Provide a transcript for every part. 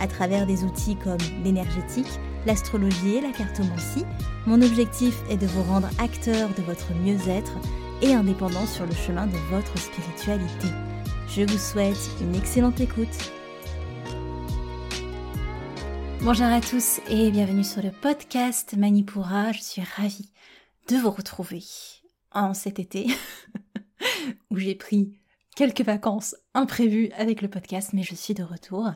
à travers des outils comme l'énergétique, l'astrologie et la cartomancie. Mon objectif est de vous rendre acteur de votre mieux-être et indépendant sur le chemin de votre spiritualité. Je vous souhaite une excellente écoute. Bonjour à tous et bienvenue sur le podcast Manipura. Je suis ravie de vous retrouver en cet été où j'ai pris quelques vacances imprévues avec le podcast, mais je suis de retour.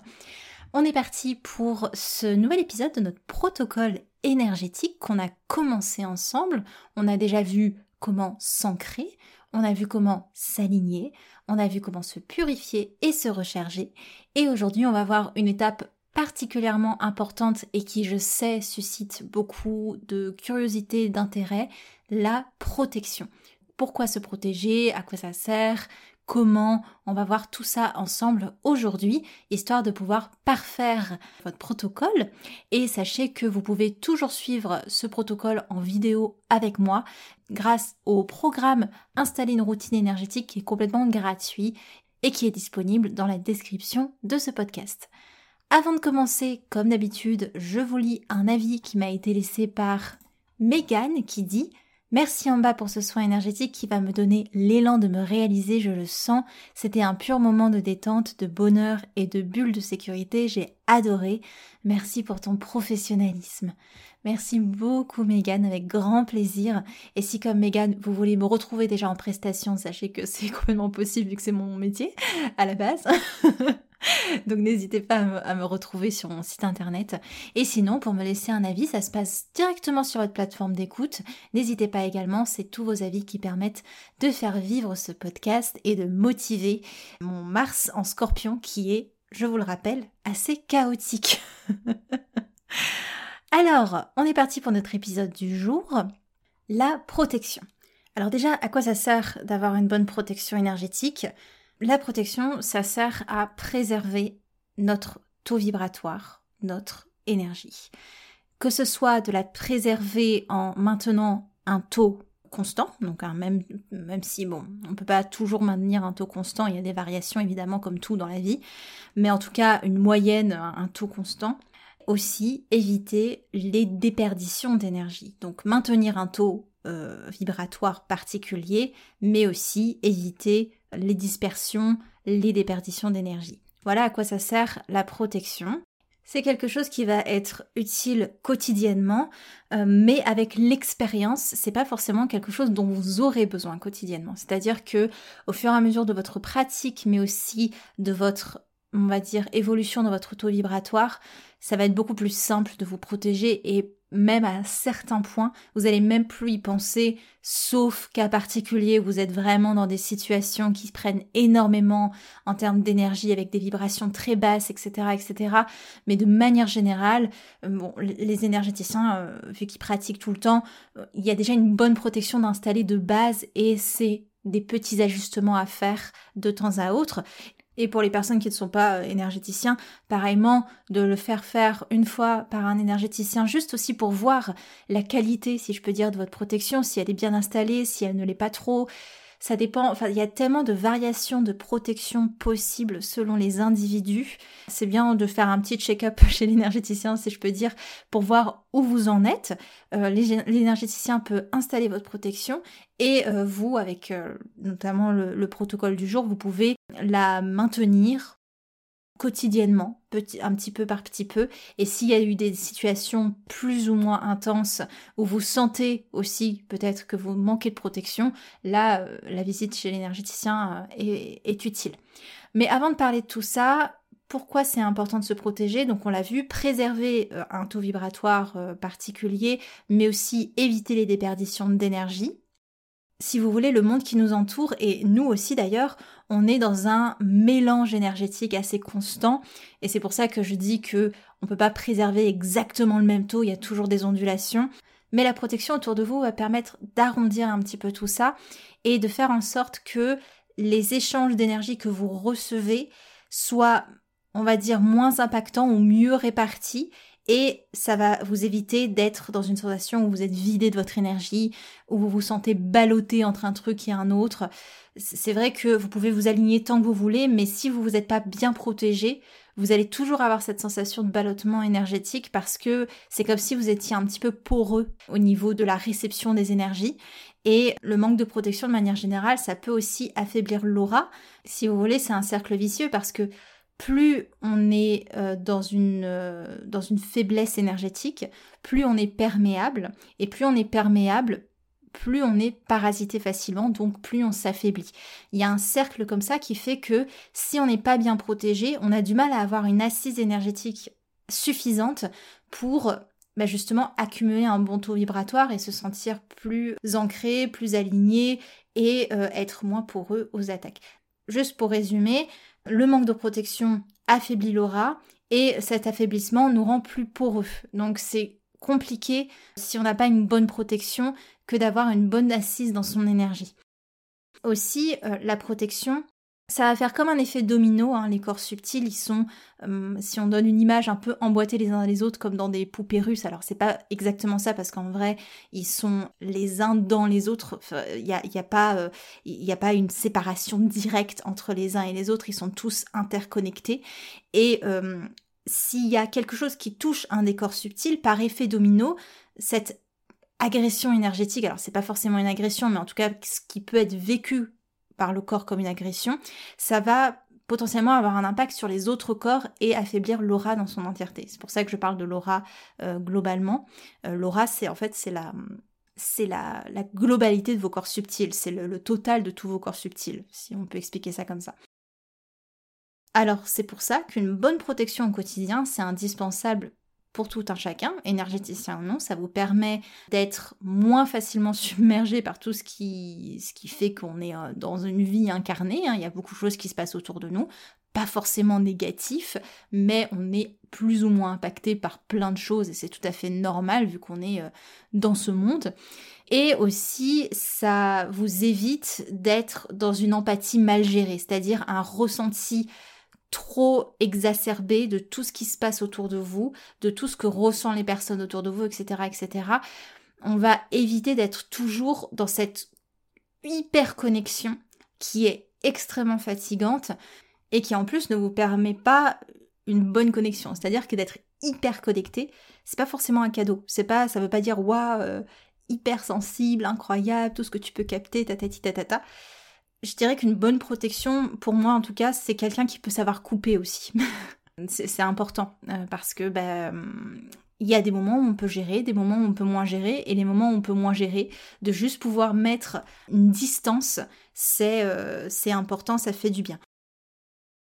On est parti pour ce nouvel épisode de notre protocole énergétique qu'on a commencé ensemble. On a déjà vu comment s'ancrer, on a vu comment s'aligner, on a vu comment se purifier et se recharger. Et aujourd'hui, on va voir une étape particulièrement importante et qui, je sais, suscite beaucoup de curiosité et d'intérêt, la protection. Pourquoi se protéger? À quoi ça sert? Comment on va voir tout ça ensemble aujourd'hui, histoire de pouvoir parfaire votre protocole. Et sachez que vous pouvez toujours suivre ce protocole en vidéo avec moi grâce au programme Installer une routine énergétique qui est complètement gratuit et qui est disponible dans la description de ce podcast. Avant de commencer, comme d'habitude, je vous lis un avis qui m'a été laissé par Megan qui dit Merci en bas pour ce soin énergétique qui va me donner l'élan de me réaliser, je le sens. C'était un pur moment de détente, de bonheur et de bulle de sécurité. J'ai adoré. Merci pour ton professionnalisme. Merci beaucoup Megan, avec grand plaisir. Et si comme Megan, vous voulez me retrouver déjà en prestation, sachez que c'est complètement possible vu que c'est mon métier à la base. Donc n'hésitez pas à me, retrouver sur mon site internet. Et sinon, pour me laisser un avis, ça se passe directement sur votre plateforme d'écoute. N'hésitez pas également, c'est tous vos avis qui permettent de faire vivre ce podcast et de motiver mon Mars en scorpion qui est, je vous le rappelle, assez chaotique. Alors, on est parti pour notre épisode du jour, la protection. Alors déjà, à quoi ça sert d'avoir une bonne protection énergétique? La protection, ça sert à préserver notre taux vibratoire, notre énergie. Que ce soit de la préserver en maintenant un taux constant, donc même, même si bon, on ne peut pas toujours maintenir un taux constant, il y a des variations évidemment comme tout dans la vie, mais en tout cas une moyenne, un taux constant. Aussi éviter les déperditions d'énergie. Donc maintenir un taux euh, vibratoire particulier, mais aussi éviter les dispersions, les déperditions d'énergie. Voilà à quoi ça sert la protection. C'est quelque chose qui va être utile quotidiennement, euh, mais avec l'expérience, c'est pas forcément quelque chose dont vous aurez besoin quotidiennement. C'est-à-dire que au fur et à mesure de votre pratique, mais aussi de votre on va dire évolution dans votre taux vibratoire, ça va être beaucoup plus simple de vous protéger et même à certains points, vous allez même plus y penser, sauf cas particulier où vous êtes vraiment dans des situations qui prennent énormément en termes d'énergie avec des vibrations très basses, etc., etc. Mais de manière générale, euh, les énergéticiens, euh, vu qu'ils pratiquent tout le temps, euh, il y a déjà une bonne protection d'installer de base et c'est des petits ajustements à faire de temps à autre. Et pour les personnes qui ne sont pas euh, énergéticiens, pareillement, de le faire faire une fois par un énergéticien, juste aussi pour voir la qualité, si je peux dire, de votre protection, si elle est bien installée, si elle ne l'est pas trop, ça dépend, enfin, il y a tellement de variations de protection possibles selon les individus. C'est bien de faire un petit check-up chez l'énergéticien, si je peux dire, pour voir où vous en êtes. Euh, l'énergéticien peut installer votre protection et euh, vous, avec euh, notamment le, protocole du jour, vous pouvez la maintenir quotidiennement, petit, un petit peu par petit peu. Et s'il y a eu des situations plus ou moins intenses où vous sentez aussi peut-être que vous manquez de protection, là, euh, la visite chez l'énergéticien euh, est, utile. Mais avant de parler de tout ça, pourquoi c'est important de se protéger? Donc on l'a vu, préserver euh, un taux vibratoire particulier, mais aussi éviter les déperditions d'énergie. Si vous voulez, le monde qui nous entoure, et nous aussi d'ailleurs, on est dans un mélange énergétique assez constant, et c'est pour ça que je dis que on peut pas préserver exactement le même taux, il y a toujours des ondulations, mais la protection autour de vous va permettre d'arrondir un petit peu tout ça, et de faire en sorte que les échanges d'énergie que vous recevez soient, on va dire, moins impactants ou mieux répartis, et ça va vous éviter d'être dans une sensation où vous êtes vidé de votre énergie, où vous vous sentez ballotté entre un truc et un autre. C'est vrai que vous pouvez vous aligner tant que vous voulez, mais si vous vous êtes pas bien protégé, vous allez toujours avoir cette sensation de ballottement énergétique parce que c'est comme si vous étiez un petit peu poreux au niveau de la réception des énergies. Et le manque de protection de manière générale, ça peut aussi affaiblir l'aura. Si vous voulez, c'est un cercle vicieux parce que plus on est euh, dans, une, euh, dans une faiblesse énergétique, plus on est perméable, et plus on est perméable, plus on est parasité facilement, donc plus on s'affaiblit. Il y a un cercle comme ça qui fait que si on n'est pas bien protégé, on a du mal à avoir une assise énergétique suffisante pour bah, justement accumuler un bon taux vibratoire et se sentir plus ancré, plus aligné et euh, être moins poreux aux attaques. Juste pour résumer, le manque de protection affaiblit l'aura et cet affaiblissement nous rend plus poreux. Donc c'est compliqué si on n'a pas une bonne protection que d'avoir une bonne assise dans son énergie. Aussi, euh, la protection, ça va faire comme un effet domino, hein. les corps subtils, ils sont, euh, si on donne une image un peu emboîtés les uns les autres comme dans des poupées russes, alors c'est pas exactement ça parce qu'en vrai, ils sont les uns dans les autres, il n'y a, y a, pas, euh, a pas une séparation directe entre les uns et les autres, ils sont tous interconnectés. Et euh, s'il y a quelque chose qui touche un des corps subtils, par effet domino, cette agression énergétique, alors c'est pas forcément une agression, mais en tout cas ce qui peut être vécu par le corps comme une agression, ça va potentiellement avoir un impact sur les autres corps et affaiblir l'aura dans son entièreté. C'est pour ça que je parle de l'aura euh, globalement. Euh, l'aura, c'est en fait c'est la la, globalité de vos corps subtils, c'est le, le, total de tous vos corps subtils, si on peut expliquer ça comme ça. Alors c'est pour ça qu'une bonne protection au quotidien, c'est indispensable pour tout un chacun, énergéticien ou non, ça vous permet d'être moins facilement submergé par tout ce qui, ce qui fait qu'on est euh, dans une vie incarnée. Hein. Il y a beaucoup de choses qui se passent autour de nous, pas forcément négatifs, mais on est plus ou moins impacté par plein de choses et c'est tout à fait normal vu qu'on est euh, dans ce monde. Et aussi, ça vous évite d'être dans une empathie mal gérée, c'est-à-dire un ressenti trop exacerbé de tout ce qui se passe autour de vous, de tout ce que ressentent les personnes autour de vous, etc., etc. On va éviter d'être toujours dans cette hyper connexion qui est extrêmement fatigante et qui en plus ne vous permet pas une bonne connexion. C'est-à-dire que d'être hyper connecté, c'est pas forcément un cadeau. C'est pas, ça veut pas dire waouh, euh, hyper sensible, incroyable, tout ce que tu peux capter, tatati tatata je dirais qu'une bonne protection, pour moi en tout cas, c'est quelqu'un qui peut savoir couper aussi. c'est important euh, parce que bah, il y a des moments où on peut gérer, des moments où on peut moins gérer, et les moments où on peut moins gérer, de juste pouvoir mettre une distance, c'est euh, important, ça fait du bien.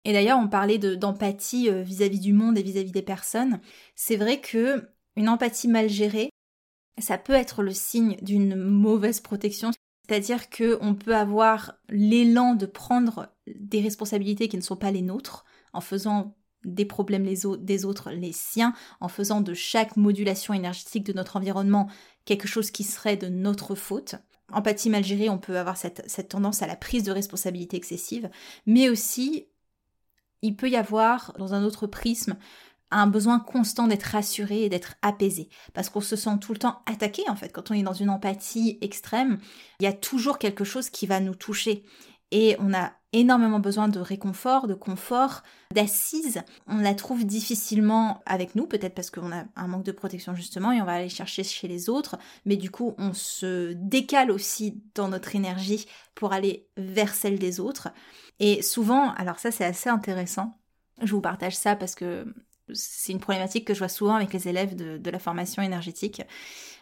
Et d'ailleurs, on parlait d'empathie euh, vis-à-vis du monde et vis-à-vis des personnes. C'est vrai que une empathie mal gérée, ça peut être le signe d'une mauvaise protection. C'est-à-dire qu'on peut avoir l'élan de prendre des responsabilités qui ne sont pas les nôtres, en faisant des problèmes des autres les siens, en faisant de chaque modulation énergétique de notre environnement quelque chose qui serait de notre faute. Empathie mal gérée, on peut avoir cette, cette tendance à la prise de responsabilité excessive, mais aussi il peut y avoir, dans un autre prisme, un besoin constant d'être rassuré et d'être apaisé. Parce qu'on se sent tout le temps attaqué, en fait. Quand on est dans une empathie extrême, il y a toujours quelque chose qui va nous toucher. Et on a énormément besoin de réconfort, de confort, d'assise. On la trouve difficilement avec nous, peut-être parce qu'on a un manque de protection justement, et on va aller chercher chez les autres. Mais du coup, on se décale aussi dans notre énergie pour aller vers celle des autres. Et souvent, alors ça c'est assez intéressant, je vous partage ça parce que c'est une problématique que je vois souvent avec les élèves de, la formation énergétique,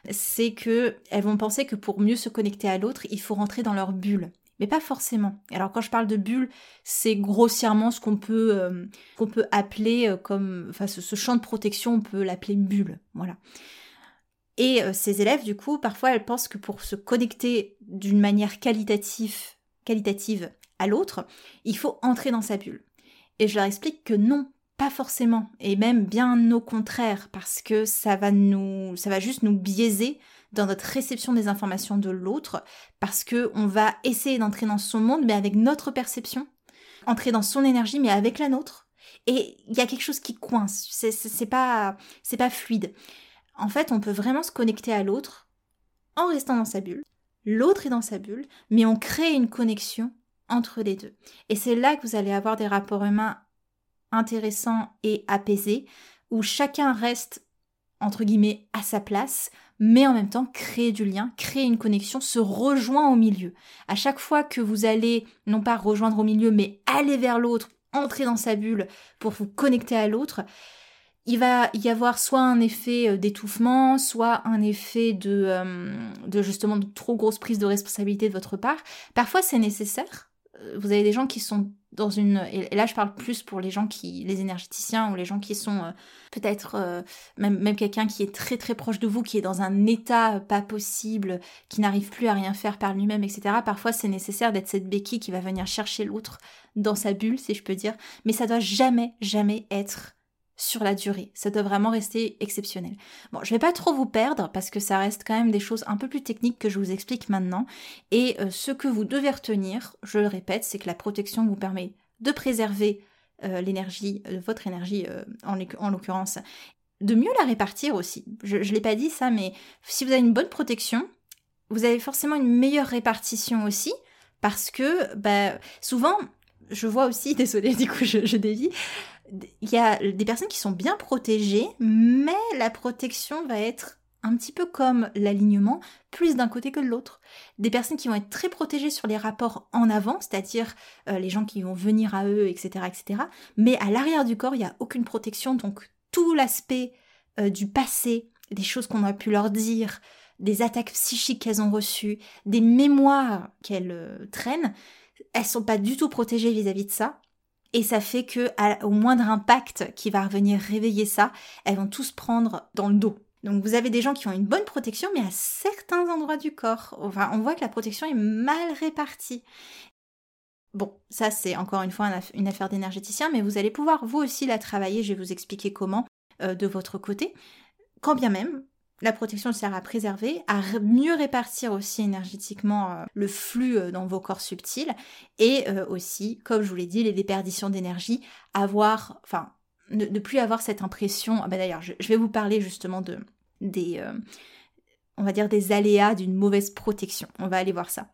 c'est que elles vont penser que pour mieux se connecter à l'autre, il faut rentrer dans leur bulle. Mais pas forcément. Alors quand je parle de bulle, c'est grossièrement ce qu'on peut, euh, peut appeler euh, comme... Enfin ce, champ de protection, on peut l'appeler bulle. Voilà. Et euh, ces élèves, du coup, parfois elles pensent que pour se connecter d'une manière qualitative, qualitative à l'autre, il faut entrer dans sa bulle. Et je leur explique que non, pas forcément, et même bien au contraire, parce que ça va nous, ça va juste nous biaiser dans notre réception des informations de l'autre, parce que on va essayer d'entrer dans son monde, mais avec notre perception, entrer dans son énergie, mais avec la nôtre. Et il y a quelque chose qui coince. C'est pas, c'est pas fluide. En fait, on peut vraiment se connecter à l'autre en restant dans sa bulle. L'autre est dans sa bulle, mais on crée une connexion entre les deux. Et c'est là que vous allez avoir des rapports humains intéressants et apaisés, où chacun reste, entre guillemets, à sa place, mais en même temps créer du lien, créer une connexion, se rejoint au milieu. À chaque fois que vous allez, non pas rejoindre au milieu, mais aller vers l'autre, entrer dans sa bulle pour vous connecter à l'autre, il va y avoir soit un effet euh, d'étouffement, soit un effet de, euh, de justement de trop grosse prise de responsabilité de votre part. Parfois c'est nécessaire, euh, vous avez des gens qui sont et là je parle plus pour les gens qui les énergéticiens ou les gens qui sont euh, peut-être euh, même même quelqu'un qui est très très proche de vous qui est dans un état pas possible qui n'arrive plus à rien faire par lui-même etc parfois c'est nécessaire d'être cette béquille qui va venir chercher l'autre dans sa bulle si je peux dire. Mais ça doit jamais jamais être sur la durée. Ça doit vraiment rester exceptionnel. Bon, je vais pas trop vous perdre parce que ça reste quand même des choses un peu plus techniques que je vous explique maintenant. Et euh, ce que vous devez retenir, je le répète, c'est que la protection vous permet de préserver euh, l'énergie, euh, votre énergie en, en l'occurrence, de mieux la répartir aussi. Je ne l'ai pas dit ça, mais si vous avez une bonne protection, vous avez forcément une meilleure répartition aussi parce que bah, souvent, je vois aussi, désolée du coup je, dévie, il y a des personnes qui sont bien protégées, mais la protection va être un petit peu comme l'alignement, plus d'un côté que de l'autre. Des personnes qui vont être très protégées sur les rapports en avant, c'est-à-dire euh, les gens qui vont venir à eux, etc., etc. Mais à l'arrière du corps, il n'y a aucune protection, donc tout l'aspect euh, du passé, des choses qu'on a pu leur dire, des attaques psychiques qu'elles ont reçues, des mémoires qu'elles euh, traînent, elles sont pas du tout protégées vis-à-vis de ça. Et ça fait que moindre impact qui va revenir réveiller ça, elles vont tous prendre dans le dos. Donc vous avez des gens qui ont une bonne protection, mais à certains endroits du corps. Enfin, on voit que la protection est mal répartie. Bon, ça c'est encore une fois une affaire d'énergéticien, mais vous allez pouvoir vous aussi la travailler, je vais vous expliquer comment euh, de votre côté. Quand bien même, la protection sert à préserver, à mieux répartir aussi énergétiquement euh, le flux euh, dans vos corps subtils et euh, aussi, comme je vous l'ai dit, les déperditions d'énergie, avoir, enfin, ne, plus avoir cette impression. Ah bah d'ailleurs, je, vais vous parler justement de des, on va dire des aléas d'une mauvaise protection. On va aller voir ça.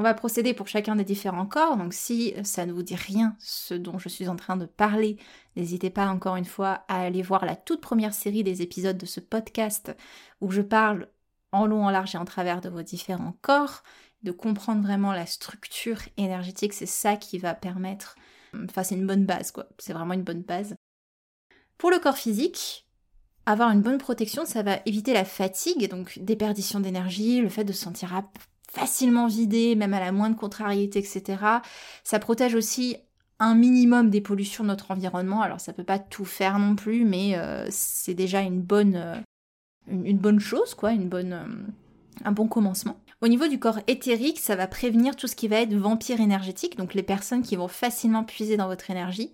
On va procéder pour chacun des différents corps, donc si ça ne vous dit rien, ce dont je suis en train de parler, n'hésitez pas encore une fois à aller voir la toute première série des épisodes de ce podcast où je parle en long, en large et en travers de vos différents corps, de comprendre vraiment la structure énergétique, c'est ça qui va permettre, enfin c'est une bonne base quoi, c'est vraiment une bonne base. Pour le corps physique, avoir une bonne protection, ça va éviter la fatigue, donc déperdition d'énergie, le fait de se sentir facilement vidé, même à la moindre contrariété, etc. Ça protège aussi un minimum des pollutions de notre environnement. Alors ça peut pas tout faire non plus, mais euh, c'est déjà une bonne, euh, une, bonne chose, quoi, une bonne, euh, un bon commencement. Au niveau du corps éthérique, ça va prévenir tout ce qui va être vampire énergétique, donc les personnes qui vont facilement puiser dans votre énergie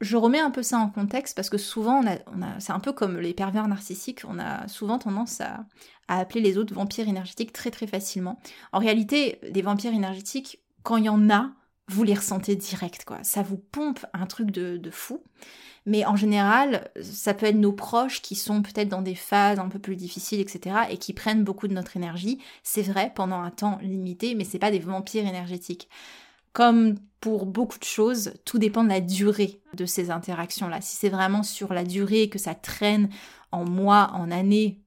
je remets un peu ça en contexte parce que souvent, on a, c'est un peu comme les pervers narcissiques, on a souvent tendance à, appeler les autres vampires énergétiques très très facilement. En réalité, des vampires énergétiques, quand il y en a, vous les ressentez direct, quoi. Ça vous pompe un truc de, fou. Mais en général, ça peut être nos proches qui sont peut-être dans des phases un peu plus difficiles, etc., et qui prennent beaucoup de notre énergie. C'est vrai, pendant un temps limité, mais c'est pas des vampires énergétiques. Comme pour beaucoup de choses, tout dépend de la durée de ces interactions-là. Si c'est vraiment sur la durée que ça traîne en mois, en années,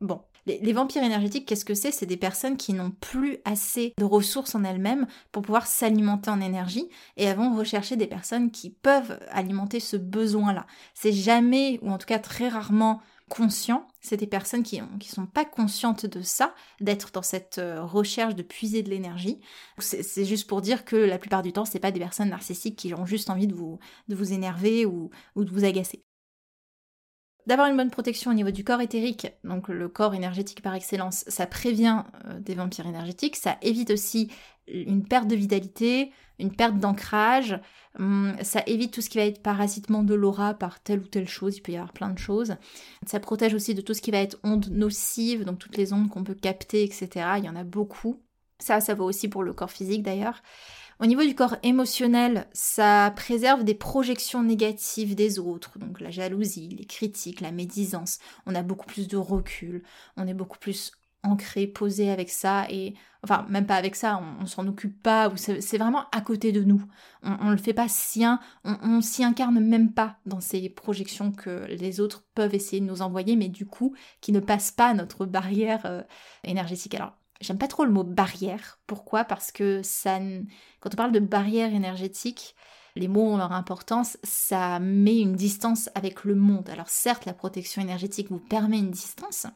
bon, Les, vampires énergétiques, qu'est-ce que c'est? C'est des personnes qui n'ont plus assez de ressources en elles-mêmes pour pouvoir s'alimenter en énergie et elles vont rechercher des personnes qui peuvent alimenter ce besoin-là. C'est jamais, ou en tout cas très rarement, conscient. C'est des personnes qui ne sont pas conscientes de ça, d'être dans cette euh, recherche de puiser de l'énergie. C'est juste pour dire que la plupart du temps, c'est pas des personnes narcissiques qui ont juste envie de vous, de vous énerver ou, ou de vous agacer d'avoir une bonne protection au niveau du corps éthérique, donc le corps énergétique par excellence, ça prévient euh, des vampires énergétiques, ça évite aussi une perte de vitalité, une perte d'ancrage, hum, ça évite tout ce qui va être parasitement de l'aura par telle ou telle chose, il peut y avoir plein de choses. Ça protège aussi de tout ce qui va être ondes nocives, donc toutes les ondes qu'on peut capter, etc. Il y en a beaucoup. Ça, ça vaut aussi pour le corps physique d'ailleurs. Au niveau du corps émotionnel, ça préserve des projections négatives des autres, donc la jalousie, les critiques, la médisance. On a beaucoup plus de recul, on est beaucoup plus ancré, posé avec ça, et enfin même pas avec ça, on, s'en occupe pas, c'est vraiment à côté de nous. On, on le fait pas sien, on, on s'y incarne même pas dans ces projections que les autres peuvent essayer de nous envoyer, mais du coup qui ne passent pas notre barrière euh, énergétique. Alors J'aime pas trop le mot barrière. Pourquoi? Parce que ça, quand on parle de barrière énergétique, les mots ont leur importance, ça met une distance avec le monde. Alors certes, la protection énergétique vous permet une distance,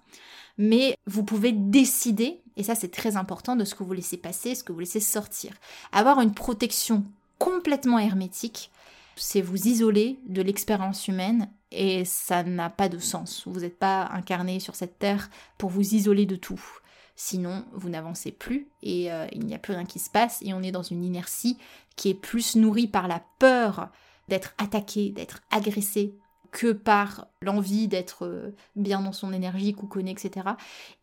mais vous pouvez décider, et ça c'est très important, de ce que vous laissez passer, ce que vous laissez sortir. Avoir une protection complètement hermétique, c'est vous isoler de l'expérience humaine et ça n'a pas de sens. Vous n'êtes pas incarné sur cette terre pour vous isoler de tout. Sinon, vous n'avancez plus et euh, il n'y a plus rien qui se passe et on est dans une inertie qui est plus nourrie par la peur d'être attaqué, d'être agressé que par l'envie d'être euh, bien dans son énergie, couconné, etc.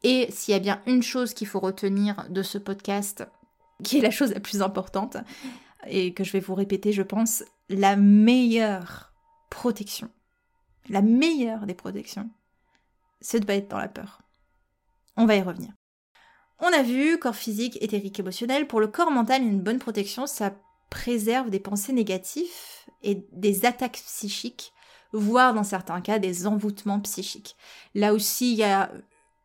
Et s'il y a bien une chose qu'il faut retenir de ce podcast, qui est la chose la plus importante, et que je vais vous répéter, je pense, la meilleure protection, la meilleure des protections, c'est de ne pas être dans la peur. On va y revenir. On a vu corps physique, éthérique, émotionnel. Pour le corps mental, une bonne protection, ça préserve des pensées négatives et des attaques psychiques, voire dans certains cas des envoûtements psychiques. Là aussi, il y a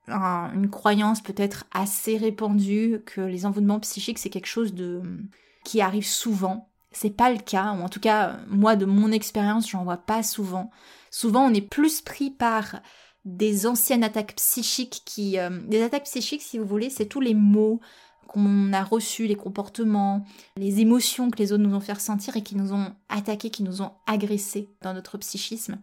une croyance peut-être assez répandue que les envoûtements psychiques, c'est quelque chose de qui arrive souvent. C'est pas le cas, ou en tout cas, moi de mon expérience, j'en vois pas souvent. Souvent, on est plus pris par des anciennes attaques psychiques qui... Euh, des attaques psychiques, si vous voulez, c'est tous les mots qu'on a reçus, les comportements, les émotions que les autres nous ont fait ressentir et qui nous ont attaqués, qui nous ont agressés dans notre psychisme.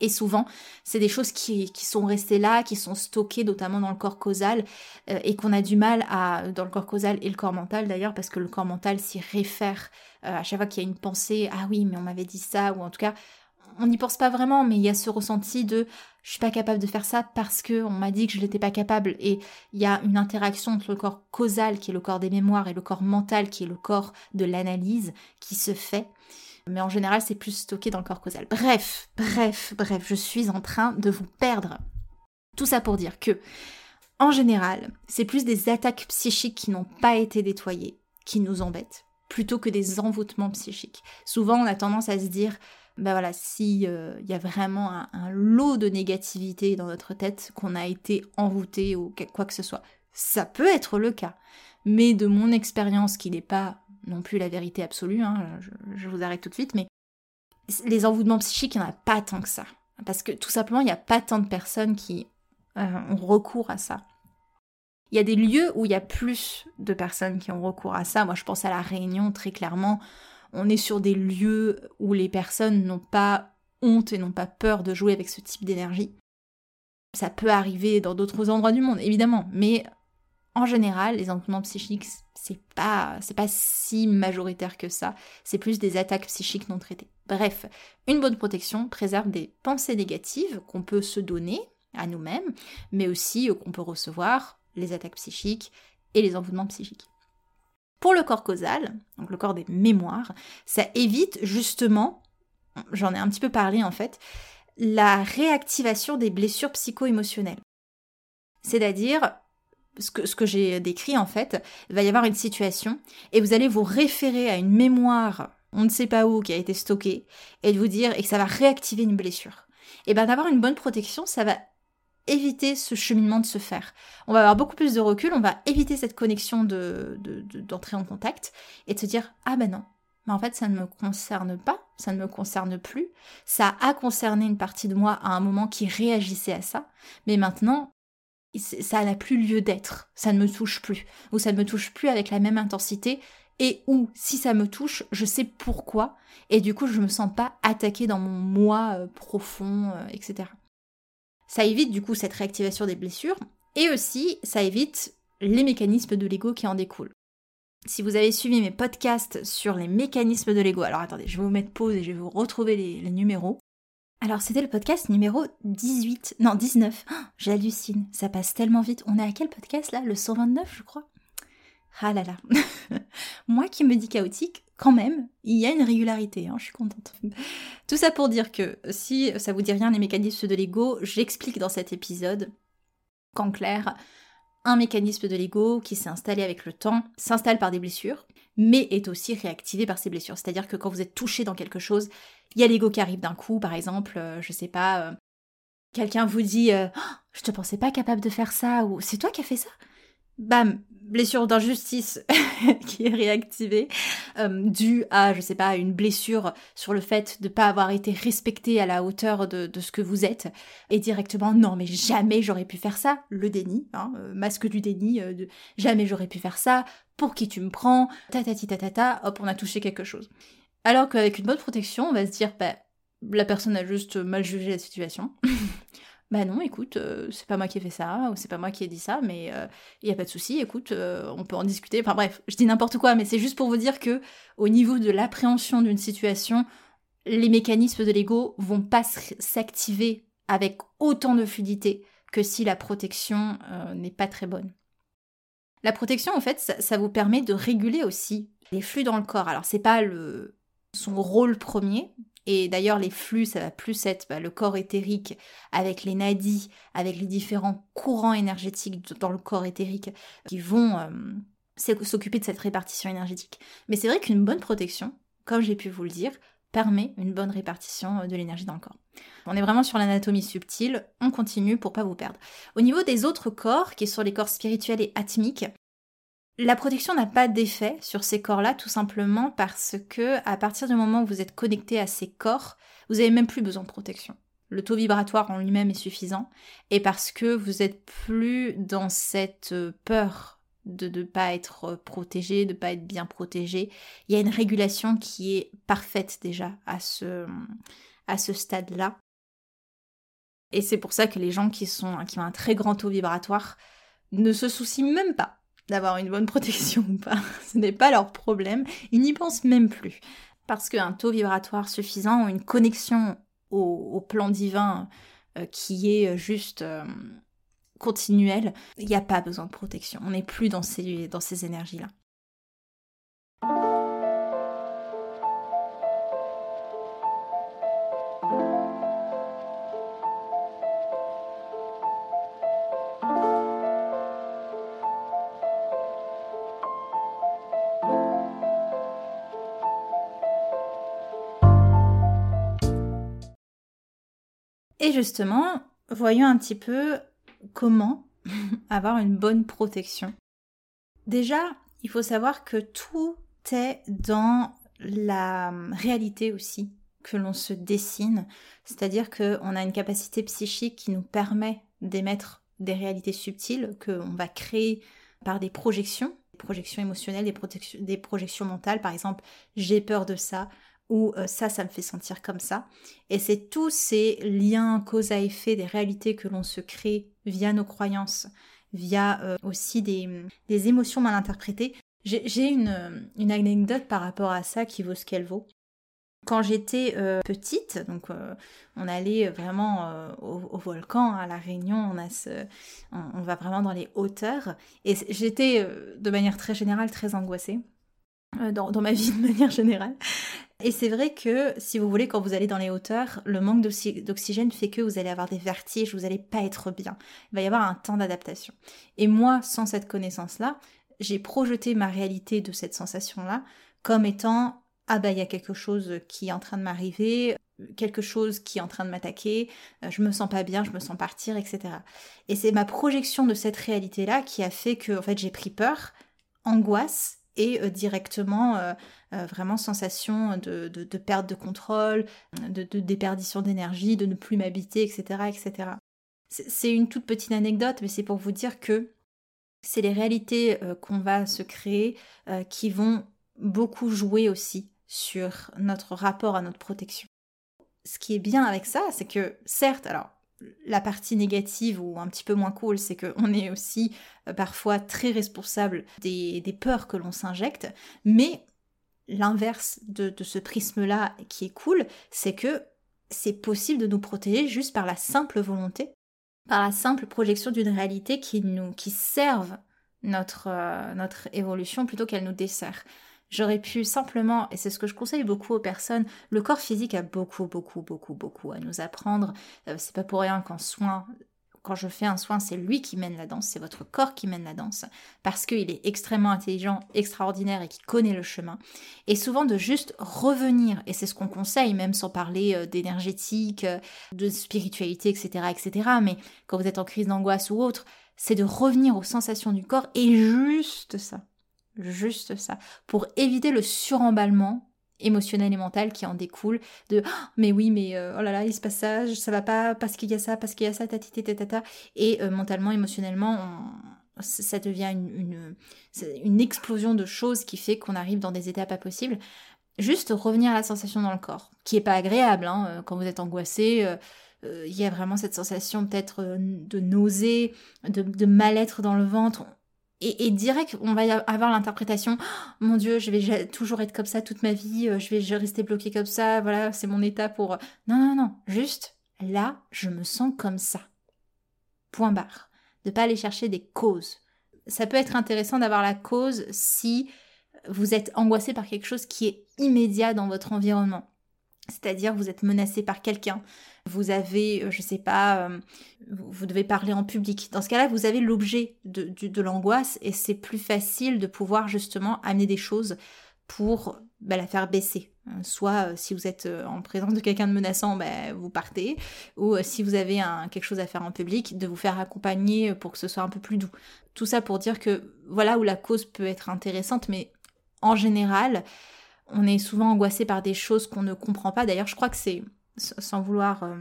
Et souvent, c'est des choses qui, sont restées là, qui sont stockées notamment dans le corps causal, euh, et qu'on a du mal à, dans le corps causal et le corps mental d'ailleurs, parce que le corps mental s'y réfère euh, à chaque fois qu'il y a une pensée, ah oui, mais on m'avait dit ça, ou en tout cas, on n'y pense pas vraiment, mais il y a ce ressenti de je suis pas capable de faire ça parce que on m'a dit que je n'étais pas capable. Et il y a une interaction entre le corps causal, qui est le corps des mémoires, et le corps mental, qui est le corps de l'analyse, qui se fait. Mais en général, c'est plus stocké dans le corps causal. Bref, bref, bref, je suis en train de vous perdre. Tout ça pour dire que, en général, c'est plus des attaques psychiques qui n'ont pas été nettoyées qui nous embêtent, plutôt que des envoûtements psychiques. Souvent, on a tendance à se dire ben voilà, s'il euh, y a vraiment un, lot de négativité dans notre tête, qu'on a été envoûté ou quoi que ce soit, ça peut être le cas. Mais de mon expérience, qui n'est pas non plus la vérité absolue, hein, je, vous arrête tout de suite, mais les envoûtements psychiques, il n'y en a pas tant que ça. Parce que tout simplement, il n'y a pas tant de personnes qui euh, ont recours à ça. Il y a des lieux où il y a plus de personnes qui ont recours à ça. Moi, je pense à la Réunion, très clairement on est sur des lieux où les personnes n'ont pas honte et n'ont pas peur de jouer avec ce type d'énergie. Ça peut arriver dans d'autres endroits du monde, évidemment, mais en général, les envoûtements psychiques, c'est pas, c'est pas si majoritaire que ça. C'est plus des attaques psychiques non traitées. Bref, une bonne protection préserve des pensées négatives qu'on peut se donner à nous-mêmes, mais aussi qu'on peut recevoir les attaques psychiques et les envoûtements psychiques. Pour le corps causal, donc le corps des mémoires, ça évite justement, j'en ai un petit peu parlé en fait, la réactivation des blessures psycho-émotionnelles. C'est-à-dire, ce que, ce que j'ai décrit en fait, il va y avoir une situation et vous allez vous référer à une mémoire, on ne sait pas où, qui a été stockée, et de vous dire, et que ça va réactiver une blessure. Et bien d'avoir une bonne protection, ça va éviter ce cheminement de se faire. On va avoir beaucoup plus de recul, on va éviter cette connexion de, d'entrer en contact et de se dire ah ben non, mais en fait ça ne me concerne pas, ça ne me concerne plus. Ça a concerné une partie de moi à un moment qui réagissait à ça, mais maintenant ça n'a plus lieu d'être, ça ne me touche plus, ou ça ne me touche plus avec la même intensité, et ou si ça me touche, je sais pourquoi, et du coup je me sens pas attaquée dans mon moi euh, profond, euh, etc. Ça évite du coup cette réactivation des blessures, et aussi ça évite les mécanismes de l'ego qui en découlent. Si vous avez suivi mes podcasts sur les mécanismes de l'ego, alors attendez, je vais vous mettre pause et je vais vous retrouver les numéros. Alors c'était le podcast numéro 18, non 19. J'hallucine, ça passe tellement vite. On est à quel podcast là? Le 129 je crois? Ah là là. Moi qui me dis chaotique, quand même, il y a une régularité, hein, je suis contente. Tout ça pour dire que si ça vous dit rien les mécanismes de l'ego, j'explique dans cet épisode qu'en clair, un mécanisme de l'ego qui s'est installé avec le temps s'installe par des blessures, mais est aussi réactivé par ces blessures. C'est-à-dire que quand vous êtes touché dans quelque chose, il y a l'ego qui arrive d'un coup, par exemple, euh, je sais pas, euh, quelqu'un vous dit euh, oh, Je te pensais pas capable de faire ça » ou « C'est toi qui as fait ça ?» Bam Blessure d'injustice qui est réactivée, due à, je sais pas, une blessure sur le fait de pas avoir été respecté à la hauteur de, ce que vous êtes, et directement « Non, mais jamais j'aurais pu faire ça !» Le déni, hein, masque du déni, de « Jamais j'aurais pu faire ça !» Pour qui tu me prends? Tatati tatata, hop, on a touché quelque chose. Alors qu'avec une bonne protection, on va se dire, bah, la personne a juste mal jugé la situation. bah non, écoute, euh, c'est pas moi qui ai fait ça, ou c'est pas moi qui ai dit ça, mais il euh, y a pas de souci, écoute, euh, on peut en discuter. Enfin bref, je dis n'importe quoi, mais c'est juste pour vous dire que au niveau de l'appréhension d'une situation, les mécanismes de l'ego vont pas s'activer avec autant de fluidité que si la protection n'est pas très bonne. La protection, en fait, ça, ça, vous permet de réguler aussi les flux dans le corps. Alors, c'est pas le, son rôle premier. Et d'ailleurs, les flux, ça va plus être bah, le corps éthérique avec les nadis, avec les différents courants énergétiques dans le corps éthérique qui vont euh, s'occuper de cette répartition énergétique. Mais c'est vrai qu'une bonne protection, comme j'ai pu vous le dire, permet une bonne répartition euh, de l'énergie dans le corps. On est vraiment sur l'anatomie subtile, on continue pour pas vous perdre. Au niveau des autres corps, qui sont les corps spirituels et atmiques, la protection n'a pas d'effet sur ces corps-là, tout simplement parce que à partir du moment où vous êtes connecté à ces corps, vous n'avez même plus besoin de protection. Le taux vibratoire en lui-même est suffisant, et parce que vous n'êtes plus dans cette peur de ne pas être protégé, de ne pas être bien protégé, il y a une régulation qui est parfaite déjà à ce, stade-là. Et c'est pour ça que les gens qui, qui ont un très grand taux vibratoire ne se soucient même pas d'avoir une bonne protection ou pas. Ce n'est pas leur problème. Ils n'y pensent même plus. Parce qu'un taux vibratoire suffisant une connexion au, plan divin euh, qui est juste euh, continuel, il n'y a pas besoin de protection. On n'est plus dans ces, dans ces énergies-là. Et justement, voyons un petit peu comment avoir une bonne protection. Déjà, il faut savoir que tout est dans la réalité aussi que l'on se dessine, c'est-à-dire qu'on a une capacité psychique qui nous permet d'émettre des réalités subtiles qu'on va créer par des projections, des projections émotionnelles, des, des projections mentales, par exemple j'ai peur de ça, ou euh, ça, ça me fait sentir comme ça. Et c'est tous ces liens cause à effet des réalités que l'on se crée via nos croyances, via euh, aussi des, émotions mal interprétées. J'ai une, une, anecdote par rapport à ça qui vaut ce qu'elle vaut. Quand j'étais euh, petite, donc on allait vraiment au, volcan à la Réunion, on, a on va vraiment dans les hauteurs, et j'étais de manière très générale très angoissée. Euh, dans, ma vie de manière générale. Et c'est vrai que, si vous voulez, quand vous allez dans les hauteurs, le manque d'oxygène fait que vous allez avoir des vertiges, vous n'allez pas être bien. Il va y avoir un temps d'adaptation. Et moi, sans cette connaissance-là, j'ai projeté ma réalité de cette sensation-là comme étant ah bah il y a quelque chose qui est en train de m'arriver, quelque chose qui est en train de m'attaquer, euh, je me sens pas bien, je me sens partir, etc. Et c'est ma projection de cette réalité-là qui a fait que en fait j'ai pris peur, angoisse et euh, directement euh, vraiment sensation de, de, perte de contrôle, de, de déperdition d'énergie, de ne plus m'habiter, etc., etc. C'est une toute petite anecdote, mais c'est pour vous dire que c'est les réalités qu'on va se créer qui vont beaucoup jouer aussi sur notre rapport à notre protection ce qui est bien avec ça, c'est que certes, alors la partie négative ou un petit peu moins cool, c'est qu'on est aussi euh, parfois très responsable des, peurs que l'on s'injecte, mais l'inverse de, ce prisme-là qui est cool, c'est que c'est possible de nous protéger juste par la simple volonté, par la simple projection d'une réalité qui nous qui serve notre, euh, notre évolution plutôt qu'elle nous dessert. J'aurais pu simplement, et c'est ce que je conseille beaucoup aux personnes, le corps physique a beaucoup, beaucoup, beaucoup, beaucoup à nous apprendre. Euh, c'est pas pour rien qu'en soin, quand je fais un soin, c'est lui qui mène la danse, c'est votre corps qui mène la danse, parce qu'il est extrêmement intelligent, extraordinaire et qui connaît le chemin. Et souvent de juste revenir, et c'est ce qu'on conseille, même sans parler euh, d'énergétique, euh, de spiritualité, etc., etc. Mais quand vous êtes en crise d'angoisse ou autre, c'est de revenir aux sensations du corps et juste ça Juste ça. Pour éviter le suremballement émotionnel et mental qui en découle de oh, mais oui mais euh, oh là là il se passe ça ça va pas parce qu'il y a ça parce qu'il y a ça tatiti tata et euh, mentalement émotionnellement ça devient une, une, explosion de choses qui fait qu'on arrive dans des états pas possibles. Juste revenir à la sensation dans le corps qui est pas agréable hein, euh, quand vous êtes angoissé il y a vraiment cette sensation peut-être de nausée, de, de mal-être dans le ventre et, direct, on va avoir l'interprétation oh, mon Dieu, je vais toujours être comme ça toute ma vie, euh, je vais rester bloqué comme ça, voilà, c'est mon état pour. Non, non, non, juste là, je me sens comme ça. Point barre. De pas aller chercher des causes. Ça peut être intéressant d'avoir la cause si vous êtes angoissé par quelque chose qui est immédiat dans votre environnement. C'est-à-dire vous êtes menacé par quelqu'un, vous avez, euh, je sais pas, euh, vous devez parler en public. Dans ce cas-là, vous avez l'objet de, l'angoisse et c'est plus facile de pouvoir justement amener des choses pour bah, la faire baisser. Euh, soit si vous êtes en présence de quelqu'un de menaçant, bah, vous partez, ou si vous avez quelque chose à faire en public, de vous faire accompagner pour que ce soit un peu plus doux. Tout ça pour dire que voilà où la cause peut être intéressante, mais en général, on est souvent angoissé par des choses qu'on ne comprend pas. D'ailleurs, je crois que c'est, sans vouloir, euh,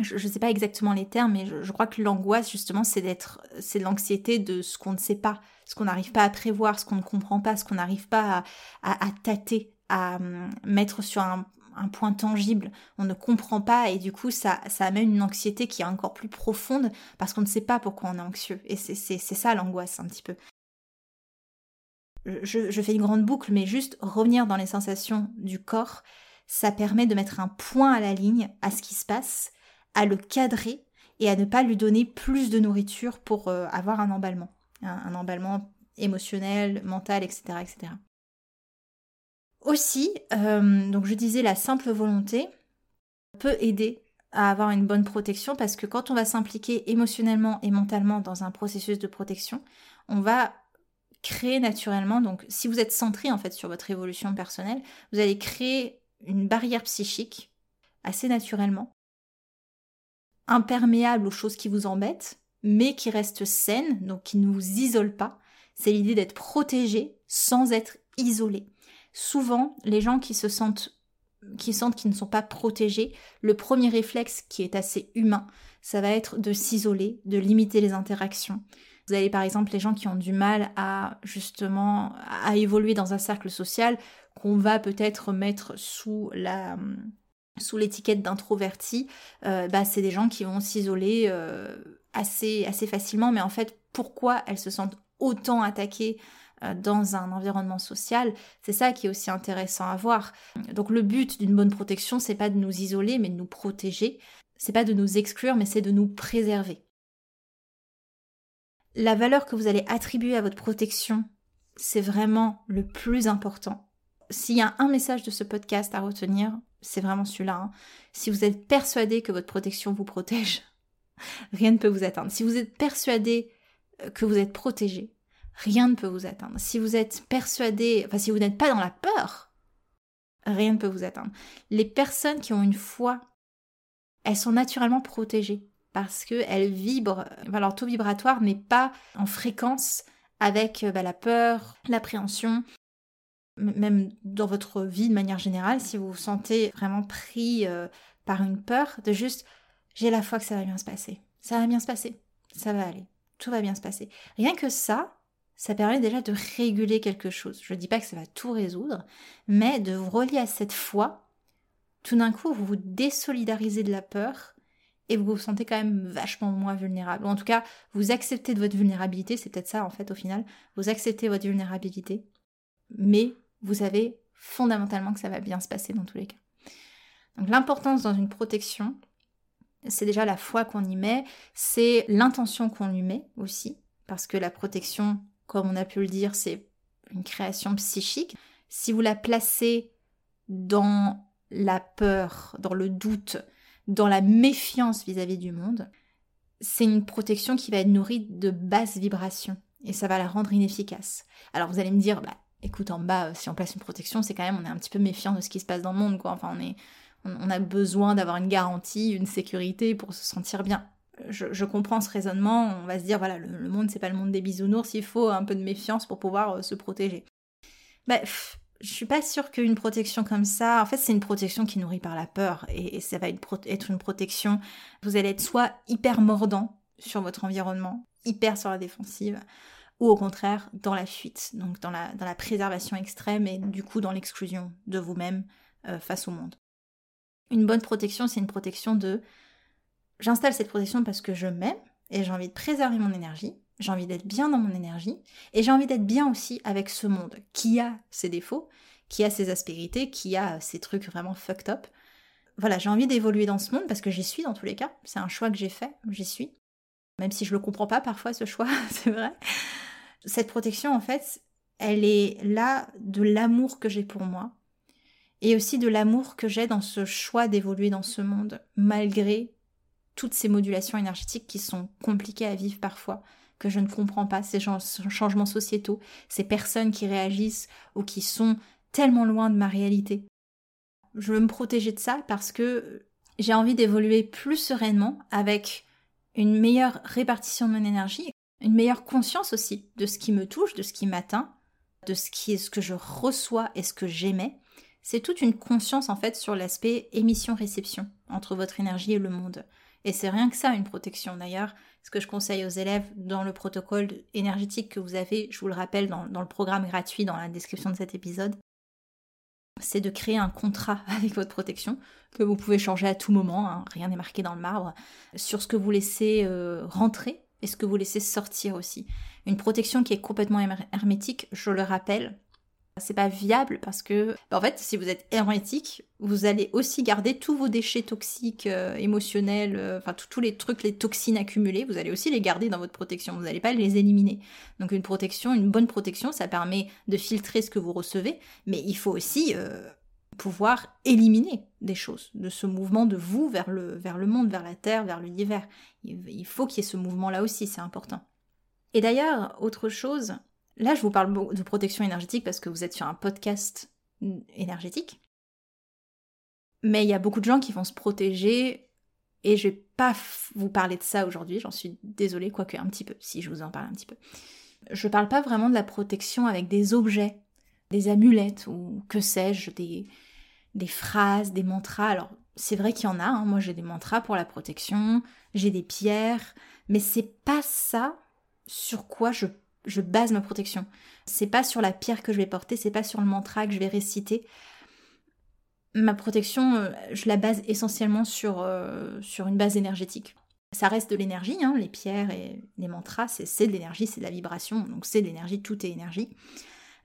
je ne sais pas exactement les termes, mais je, crois que l'angoisse, justement, c'est d'être, c'est l'anxiété de ce qu'on ne sait pas, ce qu'on n'arrive pas à prévoir, ce qu'on ne comprend pas, ce qu'on n'arrive pas à, tâter, à hum, mettre sur un, point tangible. On ne comprend pas et du coup, ça amène une anxiété qui est encore plus profonde parce qu'on ne sait pas pourquoi on est anxieux. Et c'est ça l'angoisse un petit peu je, fais une grande boucle, mais juste revenir dans les sensations du corps, ça permet de mettre un point à la ligne à ce qui se passe, à le cadrer et à ne pas lui donner plus de nourriture pour euh, avoir un emballement, un, emballement émotionnel, mental, etc., etc. Aussi, euh, donc je disais, la simple volonté peut aider à avoir une bonne protection parce que quand on va s'impliquer émotionnellement et mentalement dans un processus de protection, on va créer naturellement, donc si vous êtes centré en fait sur votre évolution personnelle, vous allez créer une barrière psychique assez naturellement, imperméable aux choses qui vous embêtent, mais qui reste saine, donc qui ne vous isole pas. C'est l'idée d'être protégé sans être isolé. Souvent, les gens qui se sentent qui sentent qu'ils ne sont pas protégés, le premier réflexe qui est assez humain, ça va être de s'isoler, de limiter les interactions, vous avez par exemple les gens qui ont du mal à justement à évoluer dans un cercle social qu'on va peut-être mettre sous la sous l'étiquette d'introverti, euh, bah, c'est des gens qui vont s'isoler euh, assez, assez facilement. Mais en fait, pourquoi elles se sentent autant attaquées euh, dans un environnement social, c'est ça qui est aussi intéressant à voir. Donc le but d'une bonne protection, c'est pas de nous isoler, mais de nous protéger. C'est pas de nous exclure, mais c'est de nous préserver la valeur que vous allez attribuer à votre protection, c'est vraiment le plus important. S'il y a un message de ce podcast à retenir, c'est vraiment celui-là. Hein. Si vous êtes persuadé que votre protection vous protège, rien ne peut vous atteindre. Si vous êtes persuadé euh, que vous êtes protégé, rien ne peut vous atteindre. Si vous êtes persuadé, enfin si vous n'êtes pas dans la peur, Rien ne peut vous atteindre. Les personnes qui ont une foi, elles sont naturellement protégées parce qu'elles vibrent, leur taux vibratoire n'est pas en fréquence avec bah, la peur, l'appréhension, même dans votre vie de manière générale, si vous vous sentez vraiment pris euh, par une peur, de juste j'ai la foi que ça va bien se passer. Ça va bien se passer. Ça va aller. Tout va bien se passer. Rien que ça, ça permet déjà de réguler quelque chose. Je ne dis pas que ça va tout résoudre, mais de vous relier à cette foi, tout d'un coup, vous vous désolidarisez de la peur et vous vous sentez quand même vachement moins vulnérable. Ou en tout cas, vous acceptez de votre vulnérabilité, c'est peut-être ça en fait au final, vous acceptez votre vulnérabilité, mais vous savez fondamentalement que ça va bien se passer dans tous les cas. Donc l'importance dans une protection, c'est déjà la foi qu'on y met, c'est l'intention qu'on lui met aussi, parce que la protection, comme on a pu le dire, c'est une création psychique. Si vous la placez dans la peur, dans le doute, dans la méfiance vis-à-vis du monde, c'est une protection qui va être nourrie de basses vibrations et ça va la rendre inefficace. Alors vous allez me dire, bah écoute, en bas, si on place une protection, c'est quand même, on est un petit peu méfiant de ce qui se passe dans le monde, quoi. Enfin, on est, on, a besoin d'avoir une garantie, une sécurité pour se sentir bien. Je, comprends ce raisonnement, on va se dire, voilà, le, monde, c'est pas le monde des bisounours, il faut un peu de méfiance pour pouvoir euh, se protéger. Bref, je suis pas sûre qu'une protection comme ça, en fait, c'est une protection qui nourrit par la peur, et, ça va être, une protection, vous allez être soit hyper mordant sur votre environnement, hyper sur la défensive, ou au contraire dans la fuite, donc dans la, préservation extrême et du coup dans l'exclusion de vous-même euh, face au monde. Une bonne protection, c'est une protection de j'installe cette protection parce que je m'aime et j'ai envie de préserver mon énergie, j'ai envie d'être bien dans mon énergie et j'ai envie d'être bien aussi avec ce monde qui a ses défauts, qui a ses aspérités, qui a ses trucs vraiment fucked up. Voilà, j'ai envie d'évoluer dans ce monde parce que j'y suis dans tous les cas. C'est un choix que j'ai fait, j'y suis. Même si je le comprends pas parfois ce choix, c'est vrai. Cette protection en fait, elle est là de l'amour que j'ai pour moi, et aussi de l'amour que j'ai dans ce choix d'évoluer dans ce monde, malgré toutes ces modulations énergétiques qui sont compliquées à vivre parfois, que je ne comprends pas, ces changements sociétaux, ces personnes qui réagissent ou qui sont tellement loin de ma réalité. Je veux me protéger de ça parce que j'ai envie d'évoluer plus sereinement avec une meilleure répartition de mon énergie, une meilleure conscience aussi de ce qui me touche, de ce qui m'atteint, de ce qui ce que je reçois et ce que j'aimais, c'est toute une conscience en fait sur l'aspect émission-réception entre votre énergie et le monde. Et c'est rien que ça une protection d'ailleurs. Ce que je conseille aux élèves dans le protocole énergétique que vous avez, je vous le rappelle dans, le programme gratuit dans la description de cet épisode, c'est de créer un contrat avec votre protection que vous pouvez changer à tout moment, hein. rien n'est marqué dans le marbre, sur ce que vous laissez euh, rentrer et ce que vous laissez sortir aussi. Une protection qui est complètement hermétique, je le rappelle, c'est pas viable parce que, bah, en fait, si vous êtes hermétique, vous allez aussi garder tous vos déchets toxiques, euh, émotionnels, euh, enfin tous les trucs, les toxines accumulées, vous allez aussi les garder dans votre protection. Vous n'allez pas les éliminer. Donc une protection, une bonne protection, ça permet de filtrer ce que vous recevez, mais il faut aussi euh, pouvoir éliminer des choses de ce mouvement de vous vers le, vers le monde, vers la terre, vers l'univers. Il faut qu'il y ait ce mouvement-là aussi, c'est important. Et d'ailleurs, autre chose, Là, je vous parle de protection énergétique parce que vous êtes sur un podcast énergétique. Mais il y a beaucoup de gens qui vont se protéger et je vais pas vous parler de ça aujourd'hui, j'en suis désolée, quoique un petit peu, si je vous en parle un petit peu. Je parle pas vraiment de la protection avec des objets, des amulettes ou que sais-je, des, des phrases, des mantras. Alors, c'est vrai qu'il y en a, hein. moi j'ai des mantras pour la protection, j'ai des pierres, mais c'est pas ça sur quoi je je base ma protection. C'est pas sur la pierre que je vais porter, c'est pas sur le mantra que je vais réciter. Ma protection, euh, je la base essentiellement sur, euh, sur une base énergétique. Ça reste de l'énergie, hein, les pierres et les mantras, c'est de l'énergie, c'est de la vibration, donc c'est de l'énergie, tout est énergie.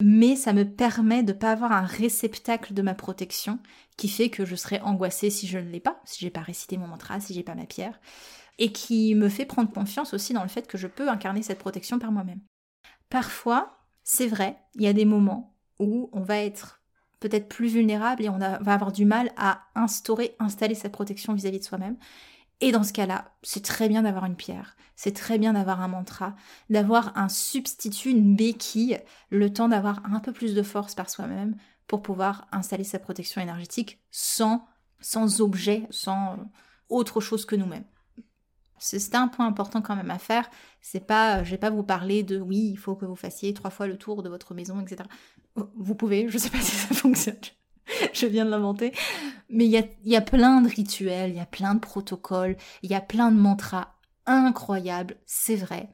Mais ça me permet de ne pas avoir un réceptacle de ma protection qui fait que je serai angoissée si je ne l'ai pas, si j'ai pas récité mon mantra, si j'ai pas ma pierre, et qui me fait prendre confiance aussi dans le fait que je peux incarner cette protection par moi-même. Parfois, c'est vrai, il y a des moments où on va être peut-être plus vulnérable et on va avoir du mal à instaurer, installer cette protection vis-à-vis de soi-même. Et dans ce cas-là, c'est très bien d'avoir une pierre, c'est très bien d'avoir un mantra, d'avoir un substitut, une béquille, le temps d'avoir un peu plus de force par soi-même pour pouvoir installer sa protection énergétique sans, sans objet, sans autre chose que nous-mêmes. C'est un point important quand même à faire. C'est pas, je vais pas vous parler de oui, il faut que vous fassiez trois fois le tour de votre maison, etc. Vous pouvez, je sais pas si ça fonctionne. je viens de l'inventer. Mais il y a, y a plein de rituels, il y a plein de protocoles, il y a plein de mantras incroyables, c'est vrai.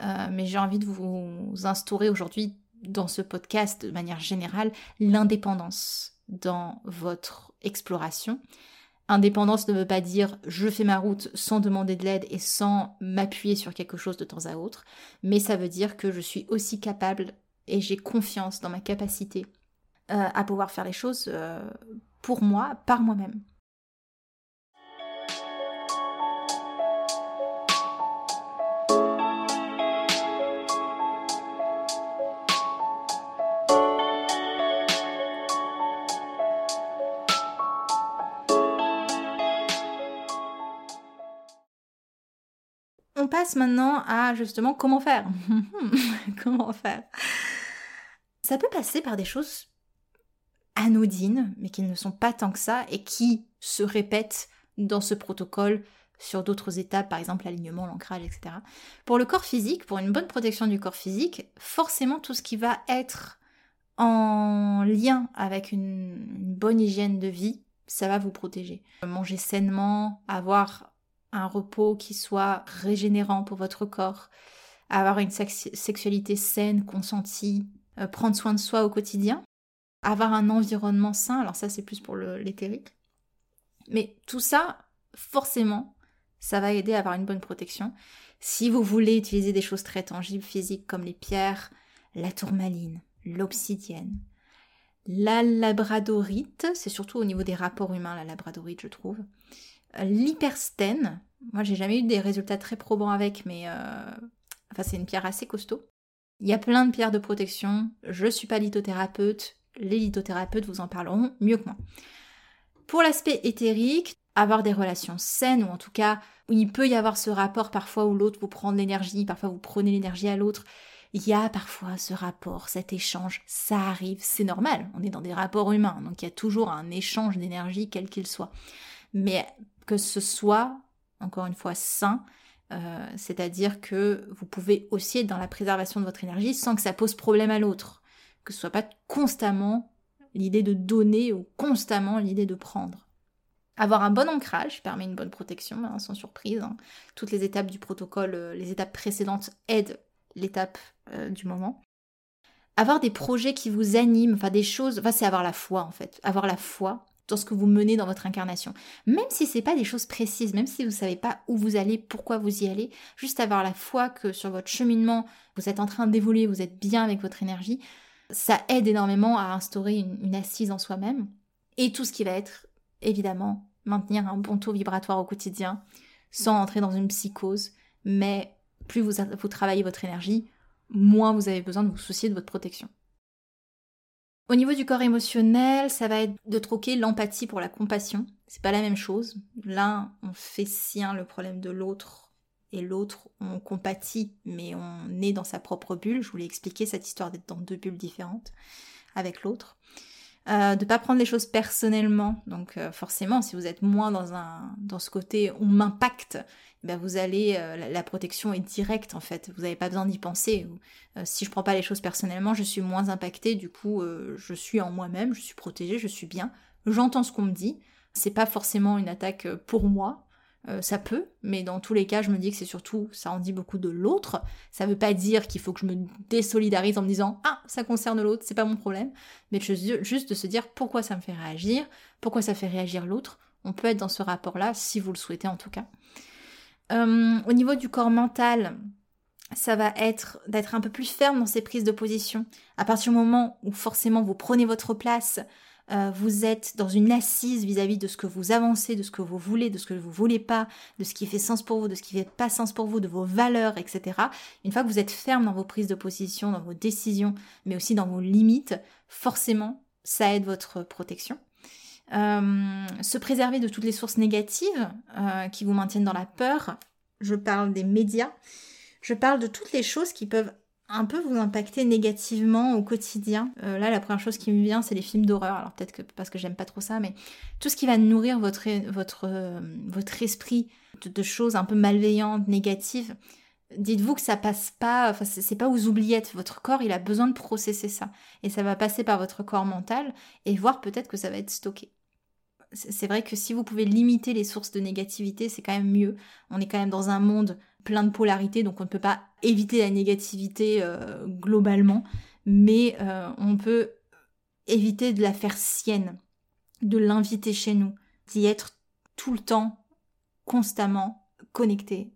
Euh, mais j'ai envie de vous instaurer aujourd'hui dans ce podcast de manière générale l'indépendance dans votre exploration. Indépendance ne veut pas dire je fais ma route sans demander de l'aide et sans m'appuyer sur quelque chose de temps à autre, mais ça veut dire que je suis aussi capable et j'ai confiance dans ma capacité euh, à pouvoir faire les choses euh, pour moi, par moi-même. Maintenant à justement comment faire. comment faire Ça peut passer par des choses anodines, mais qui ne sont pas tant que ça, et qui se répètent dans ce protocole sur d'autres étapes, par exemple l'alignement, l'ancrage, etc. Pour le corps physique, pour une bonne protection du corps physique, forcément tout ce qui va être en lien avec une, bonne hygiène de vie, ça va vous protéger. Manger sainement, avoir un repos qui soit régénérant pour votre corps, avoir une sexualité saine, consentie, euh, prendre soin de soi au quotidien, avoir un environnement sain, alors ça c'est plus pour l'éthérique. Mais tout ça, forcément, ça va aider à avoir une bonne protection. Si vous voulez utiliser des choses très tangibles, physiques, comme les pierres, la tourmaline, l'obsidienne, la labradorite, c'est surtout au niveau des rapports humains la labradorite je trouve, l'hyperstène, moi j'ai jamais eu des résultats très probants avec, mais euh, enfin c'est une pierre assez costaud. Il y a plein de pierres de protection, je suis pas lithothérapeute, les lithothérapeutes vous en parleront mieux que moi. Pour l'aspect éthérique, avoir des relations saines, ou en tout cas, où il peut y avoir ce rapport parfois où l'autre vous prend de l'énergie, parfois vous prenez l'énergie à l'autre, il y a parfois ce rapport, cet échange, ça arrive, c'est normal, on est dans des rapports humains, donc il y a toujours un échange d'énergie quel qu'il soit. Mais que ce soit, encore une fois, sain, euh, c'est-à-dire que vous pouvez aussi être dans la préservation de votre énergie sans que ça pose problème à l'autre que ce soit pas constamment l'idée de donner ou constamment l'idée de prendre. Avoir un bon ancrage permet une bonne protection, hein, sans surprise. Hein. Toutes les étapes du protocole, euh, les étapes précédentes aident l'étape euh, du moment. Avoir des projets qui vous animent, enfin des choses, c'est avoir la foi en fait. Avoir la foi dans ce que vous menez dans votre incarnation. Même si c'est pas des choses précises, même si vous savez pas où vous allez, pourquoi vous y allez, juste avoir la foi que sur votre cheminement, vous êtes en train d'évoluer, vous êtes bien avec votre énergie, ça aide énormément à instaurer une, assise en soi-même. Et tout ce qui va être, évidemment, maintenir un bon taux vibratoire au quotidien, sans entrer dans une psychose. Mais plus vous, vous travaillez votre énergie, moins vous avez besoin de vous soucier de votre protection. Au niveau du corps émotionnel, ça va être de troquer l'empathie pour la compassion. C'est pas la même chose. L'un, on fait sien le problème de l'autre et l'autre, on compatit, mais on est dans sa propre bulle. Je voulais expliquer cette histoire d'être dans deux bulles différentes avec l'autre. Euh, de pas prendre les choses personnellement. Donc euh, forcément, si vous êtes moins dans un dans ce côté on m'impacte, ben vous allez euh, la, protection est directe en fait. Vous n'avez pas besoin d'y penser. si je prends pas les choses personnellement, je suis moins impactée. Du coup, je suis en moi-même, je suis protégée, je suis bien. J'entends ce qu'on me dit. C'est pas forcément une attaque pour moi, euh, ça peut, mais dans tous les cas, je me dis que c'est surtout, ça en dit beaucoup de l'autre. Ça veut pas dire qu'il faut que je me désolidarise en me disant ah ça concerne l'autre, c'est pas mon problème, mais juste de se dire pourquoi ça me fait réagir, pourquoi ça fait réagir l'autre. On peut être dans ce rapport-là si vous le souhaitez en tout cas. Euh, au niveau du corps mental, ça va être d'être un peu plus ferme dans ses prises de position. À partir du moment où forcément vous prenez votre place, euh, vous êtes dans une assise vis-à-vis de ce que vous avancez, de ce que vous voulez, de ce que vous voulez pas, de ce qui fait sens pour vous, de ce qui fait pas sens pour vous, de vos valeurs, etc. Une fois que vous êtes ferme dans vos prises de position, dans vos décisions, mais aussi dans vos limites, forcément, ça aide votre protection. Euh, se préserver de toutes les sources négatives euh, qui vous maintiennent dans la peur. Je parle des médias. Je parle de toutes les choses qui peuvent un peu vous impacter négativement au quotidien. Euh, là, la première chose qui me vient, c'est les films d'horreur. Alors peut-être que parce que j'aime pas trop ça, mais tout ce qui va nourrir votre, votre, euh, votre esprit de, choses un peu malveillantes, négatives, dites-vous que ça passe pas, enfin c'est pas aux oubliettes. Votre corps, il a besoin de processer ça. Et ça va passer par votre corps mental et voir peut-être que ça va être stocké c'est vrai que si vous pouvez limiter les sources de négativité, c'est quand même mieux. On est quand même dans un monde plein de polarité, donc on ne peut pas éviter la négativité euh, globalement, mais euh, on peut éviter de la faire sienne, de l'inviter chez nous, d'y être tout le temps, constamment connecté.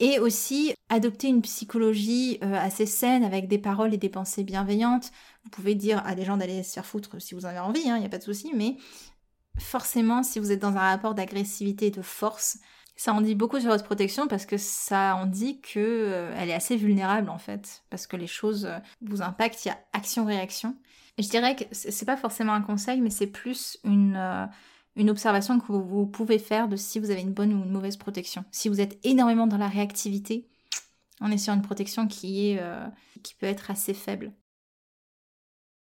Et aussi adopter une psychologie euh, assez saine avec des paroles et des pensées bienveillantes. Vous pouvez dire à des gens d'aller se faire foutre si vous en avez envie, il hein, n'y a pas de souci, mais forcément, si vous êtes dans un rapport d'agressivité et de force, ça en dit beaucoup sur votre protection parce que ça en dit que euh, elle est assez vulnérable en fait, parce que les choses euh, vous impactent, il y a action-réaction. Je dirais que c'est pas forcément un conseil, mais c'est plus une, euh, une observation que vous, pouvez faire de si vous avez une bonne ou une mauvaise protection. Si vous êtes énormément dans la réactivité, on est sur une protection qui est qui peut être assez faible.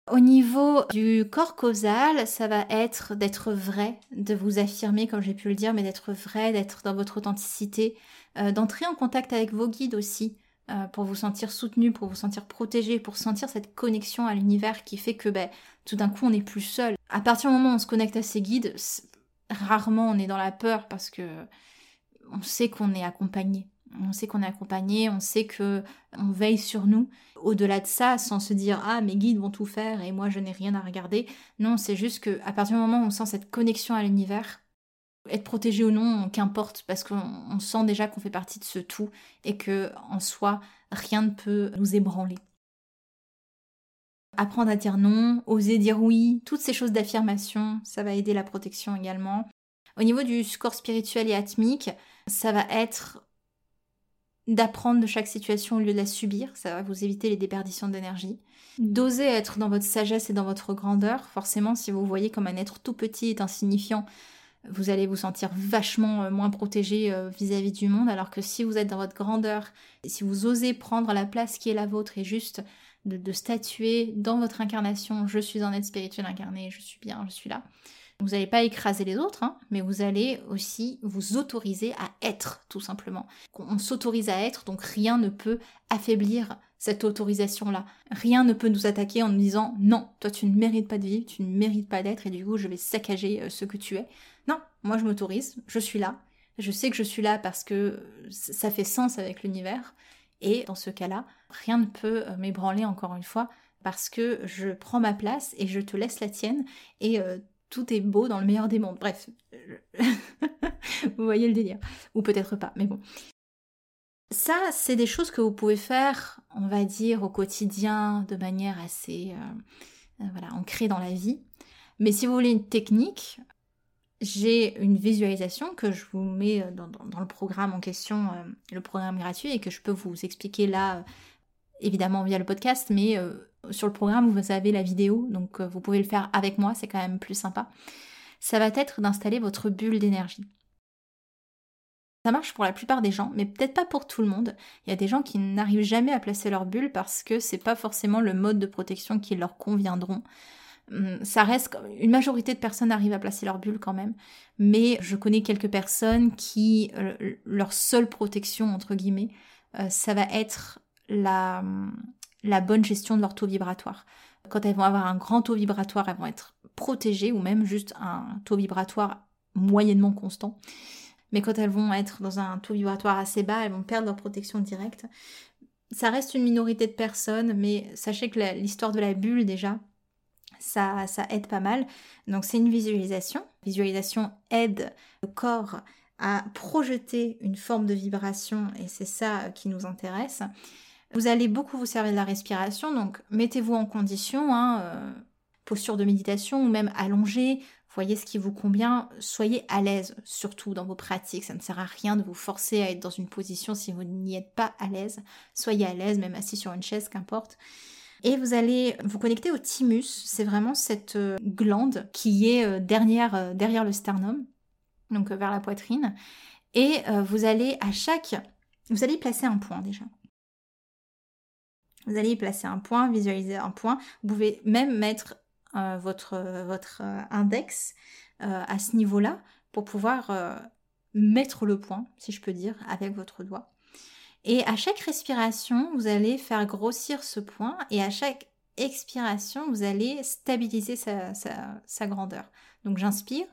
Au niveau du corps causal, ça va être d'être vrai, de vous affirmer, comme j'ai pu le dire, mais d'être vrai, d'être dans votre authenticité, euh, d'entrer en contact avec vos guides aussi, euh, pour vous sentir soutenu, pour vous sentir protégé, pour sentir cette connexion à l'univers qui fait que ben, tout d'un coup on n'est plus seul. À partir du moment où on se connecte à ses guides, rarement on est dans la peur parce que on sait qu'on est accompagné. On sait qu'on est accompagné, on sait que on veille sur nous. Au-delà de ça, sans se dire ah mes guides vont tout faire et moi je n'ai rien à regarder. Non, c'est juste que à partir du moment où on sent cette connexion à l'univers, être protégé ou non, qu'importe, parce qu'on sent déjà qu'on fait partie de ce tout et que en soi rien ne peut nous ébranler. Apprendre à dire non, oser dire oui, toutes ces choses d'affirmation, ça va aider la protection également. Au niveau du score spirituel et atmique, ça va être d'apprendre de chaque situation au lieu de la subir, ça va vous éviter les déperditions d'énergie. D'oser être dans votre sagesse et dans votre grandeur, forcément si vous voyez comme un être tout petit et insignifiant, vous allez vous sentir vachement euh, moins protégé euh, vis-à-vis du monde, alors que si vous êtes dans votre grandeur, si vous osez prendre la place qui est la vôtre et juste de, de statuer dans votre incarnation, je suis un être spirituel incarné, je suis bien, je suis là, vous n'allez pas écraser les autres, hein, mais vous allez aussi vous autoriser à être, tout simplement. On s'autorise à être, donc rien ne peut affaiblir cette autorisation-là. Rien ne peut nous attaquer en nous disant non, toi tu ne mérites pas de vivre, tu ne mérites pas d'être, et du coup je vais saccager euh, ce que tu es. Non, moi je m'autorise, je suis là. Je sais que je suis là parce que ça fait sens avec l'univers. Et dans ce cas-là, rien ne peut euh, m'ébranler encore une fois parce que je prends ma place et je te laisse la tienne et euh, tout est beau dans le meilleur des mondes. Bref, vous voyez le délire. Ou peut-être pas, mais bon. Ça, c'est des choses que vous pouvez faire, on va dire, au quotidien, de manière assez euh, euh, voilà, ancrée dans la vie. Mais si vous voulez une technique, j'ai une visualisation que je vous mets dans, le programme en question, euh, le programme gratuit, et que je peux vous expliquer là, évidemment via le podcast, mais sur le programme, vous avez la vidéo, donc euh, vous pouvez le faire avec moi, c'est quand même plus sympa. Ça va être d'installer votre bulle d'énergie. Ça marche pour la plupart des gens, mais peut-être pas pour tout le monde. Il y a des gens qui n'arrivent jamais à placer leur bulle parce que c'est pas forcément le mode de protection qui leur conviendront. Hum, ça reste une majorité de personnes arrivent à placer leur bulle quand même, mais je connais quelques personnes qui euh, leur seule protection entre guillemets, euh, ça va être la hum, la bonne gestion de leur taux vibratoire. Quand elles vont avoir un grand taux vibratoire, elles vont être protégées ou même juste un taux vibratoire moyennement constant. Mais quand elles vont être dans un taux vibratoire assez bas, elles vont perdre leur protection directe. Ça reste une minorité de personnes, mais sachez que l'histoire de la bulle déjà, ça, ça aide pas mal. Donc c'est une visualisation. Visualisation aide le corps à projeter une forme de vibration et c'est ça qui nous intéresse. Vous allez beaucoup vous servir de la respiration, donc mettez-vous en condition, hein, euh, posture de méditation ou même allongé, voyez ce qui vous convient, soyez à l'aise surtout dans vos pratiques, ça ne sert à rien de vous forcer à être dans une position si vous n'y êtes pas à l'aise, soyez à l'aise, même assis sur une chaise, qu'importe. Et vous allez vous connecter au thymus, c'est vraiment cette euh, glande qui est euh, derrière, derrière le sternum, donc vers la poitrine. Et vous allez à chaque... Vous allez placer un point déjà. Vous allez y placer un point, visualiser un point. Vous pouvez même mettre euh, votre, euh, index euh, à ce niveau-là pour pouvoir mettre le point, si je peux dire, avec votre doigt. Et à chaque respiration, vous allez faire grossir ce point et à chaque expiration, vous allez stabiliser sa, grandeur. Donc j'inspire,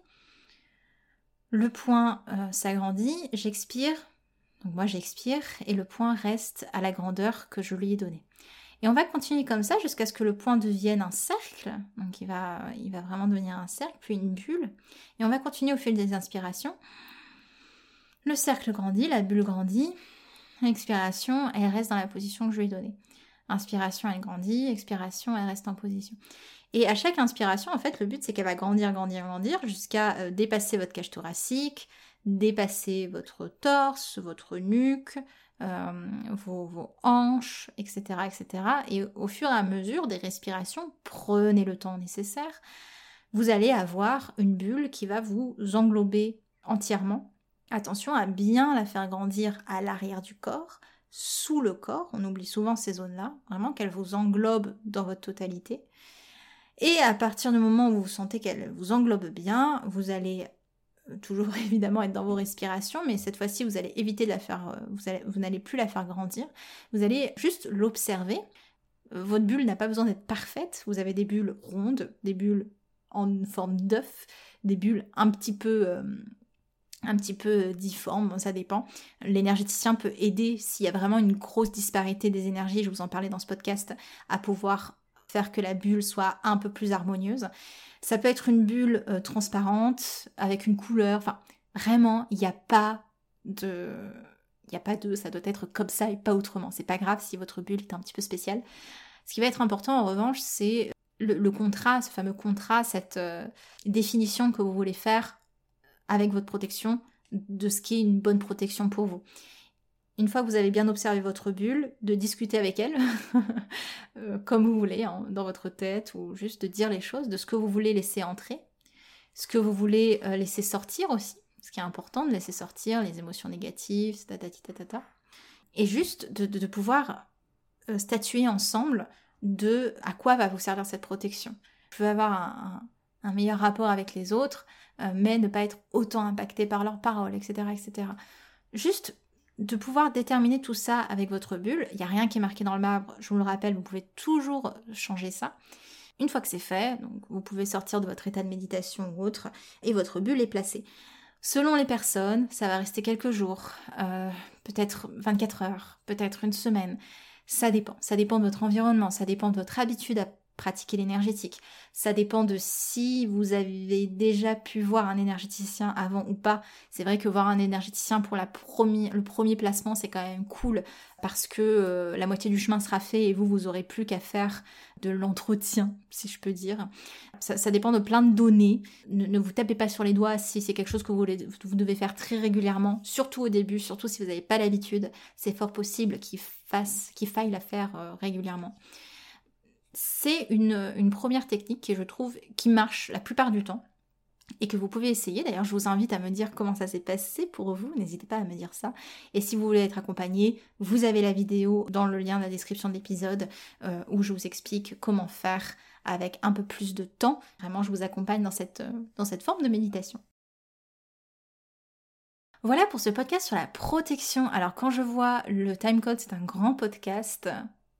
le point s'agrandit, j'expire, donc moi j'expire et le point reste à la grandeur que je lui ai donnée. Et on va continuer comme ça jusqu'à ce que le point devienne un cercle. Donc il va, vraiment devenir un cercle, puis une bulle. Et on va continuer au fil des inspirations. Le cercle grandit, la bulle grandit. Expiration, elle reste dans la position que je lui ai donnée. Inspiration, elle grandit. Expiration, elle reste en position. Et à chaque inspiration, en fait, le but c'est qu'elle va grandir, grandir, grandir jusqu'à euh, dépasser votre cage thoracique, dépasser votre torse, votre nuque, euh, vos, hanches, etc., etc. Et au fur et à mesure des respirations, prenez le temps nécessaire, vous allez avoir une bulle qui va vous englober entièrement. Attention à bien la faire grandir à l'arrière du corps, sous le corps, on oublie souvent ces zones-là, vraiment qu'elle vous englobe dans votre totalité. Et à partir du moment où vous sentez qu'elle vous englobe bien, vous allez toujours évidemment être dans vos respirations, mais cette fois-ci, vous allez éviter de la faire, euh, vous, n'allez plus la faire grandir. Vous allez juste l'observer. Votre bulle n'a pas besoin d'être parfaite. Vous avez des bulles rondes, des bulles en forme d'œuf, des bulles un petit peu, euh, un petit peu difformes, ça dépend. L'énergéticien peut aider s'il y a vraiment une grosse disparité des énergies, je vous en parlais dans ce podcast, à pouvoir faire que la bulle soit un peu plus harmonieuse. Ça peut être une bulle euh, transparente avec une couleur. Enfin, vraiment, il n'y a pas de. Il n'y a pas de. Ça doit être comme ça et pas autrement. C'est pas grave si votre bulle est un petit peu spéciale. Ce qui va être important en revanche, c'est le, contrat, ce fameux contrat, cette euh, définition que vous voulez faire avec votre protection de ce qui est une bonne protection pour vous une fois que vous avez bien observé votre bulle, de discuter avec elle, euh, comme vous voulez, hein, dans votre tête, ou juste de dire les choses, de ce que vous voulez laisser entrer, ce que vous voulez euh, laisser sortir aussi, ce qui est important de laisser sortir les émotions négatives, ta, et juste de, pouvoir euh, statuer ensemble de à quoi va vous servir cette protection. Vous pouvez avoir un, un meilleur rapport avec les autres, mais ne pas être autant impacté par leurs paroles, etc., etc. Juste de pouvoir déterminer tout ça avec votre bulle. Il n'y a rien qui est marqué dans le marbre, je vous le rappelle, vous pouvez toujours changer ça. Une fois que c'est fait, vous pouvez sortir de votre état de méditation ou autre, et votre bulle est placée. Selon les personnes, ça va rester quelques jours, euh, peut-être 24 heures, peut-être une semaine. Ça dépend. Ça dépend de votre environnement, ça dépend de votre habitude à pratiquer l'énergétique. Ça dépend de si vous avez déjà pu voir un énergéticien avant ou pas. C'est vrai que voir un énergéticien pour le premier placement, c'est quand même cool parce que euh, la moitié du chemin sera fait et vous, vous aurez plus qu'à faire de l'entretien, si je peux dire. Ça, dépend de plein de données. Ne, vous tapez pas sur les doigts si c'est quelque chose que vous, vous devez faire très régulièrement, surtout au début, surtout si vous n'avez pas l'habitude. C'est fort possible qu'il faille la faire euh, régulièrement c'est une, première technique qui je trouve qui marche la plupart du temps et que vous pouvez essayer. D'ailleurs, je vous invite à me dire comment ça s'est passé pour vous. N'hésitez pas à me dire ça. Et si vous voulez être accompagné, vous avez la vidéo dans le lien de la description de l'épisode euh, où je vous explique comment faire avec un peu plus de temps. Vraiment, je vous accompagne dans cette, euh, dans cette forme de méditation. Voilà pour ce podcast sur la protection. Alors quand je vois le timecode, c'est un grand podcast.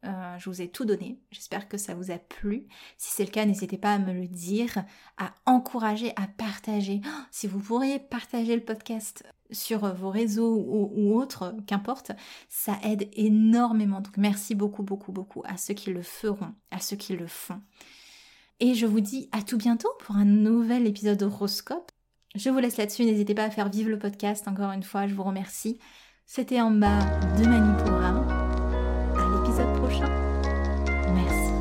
Euh, je vous ai tout donné. J'espère que ça vous a plu. Si c'est le cas, n'hésitez pas à me le dire, à encourager, à partager. Oh, si vous pourriez partager le podcast sur vos réseaux ou, ou autres, qu'importe, ça aide énormément. Donc merci beaucoup, beaucoup, beaucoup à ceux qui le feront, à ceux qui le font. Et je vous dis à tout bientôt pour un nouvel épisode d'Horoscope. Je vous laisse là-dessus. N'hésitez pas à faire vivre le podcast. Encore une fois, je vous remercie. C'était en bas de Manipura Merci.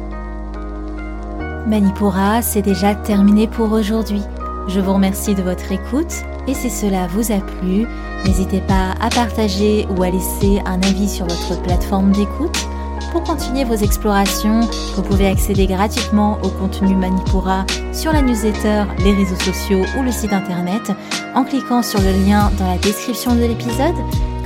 Manipura, c'est déjà terminé pour aujourd'hui. Je vous remercie de votre écoute et si cela vous a plu, n'hésitez pas à partager ou à laisser un avis sur votre plateforme d'écoute. Pour continuer vos explorations, vous pouvez accéder gratuitement au contenu Manipura sur la newsletter, les réseaux sociaux ou le site internet en cliquant sur le lien dans la description de l'épisode